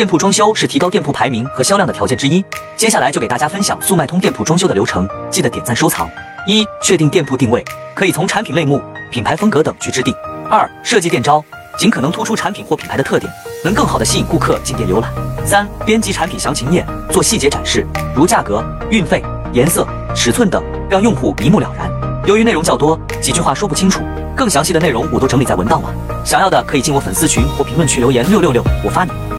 店铺装修是提高店铺排名和销量的条件之一。接下来就给大家分享速卖通店铺装修的流程，记得点赞收藏。一、确定店铺定位，可以从产品类目、品牌风格等去制定。二、设计店招，尽可能突出产品或品牌的特点，能更好的吸引顾客进店浏览。三、编辑产品详情页，做细节展示，如价格、运费、颜色、尺寸等，让用户一目了然。由于内容较多，几句话说不清楚，更详细的内容我都整理在文档了。想要的可以进我粉丝群或评论区留言六六六，我发你。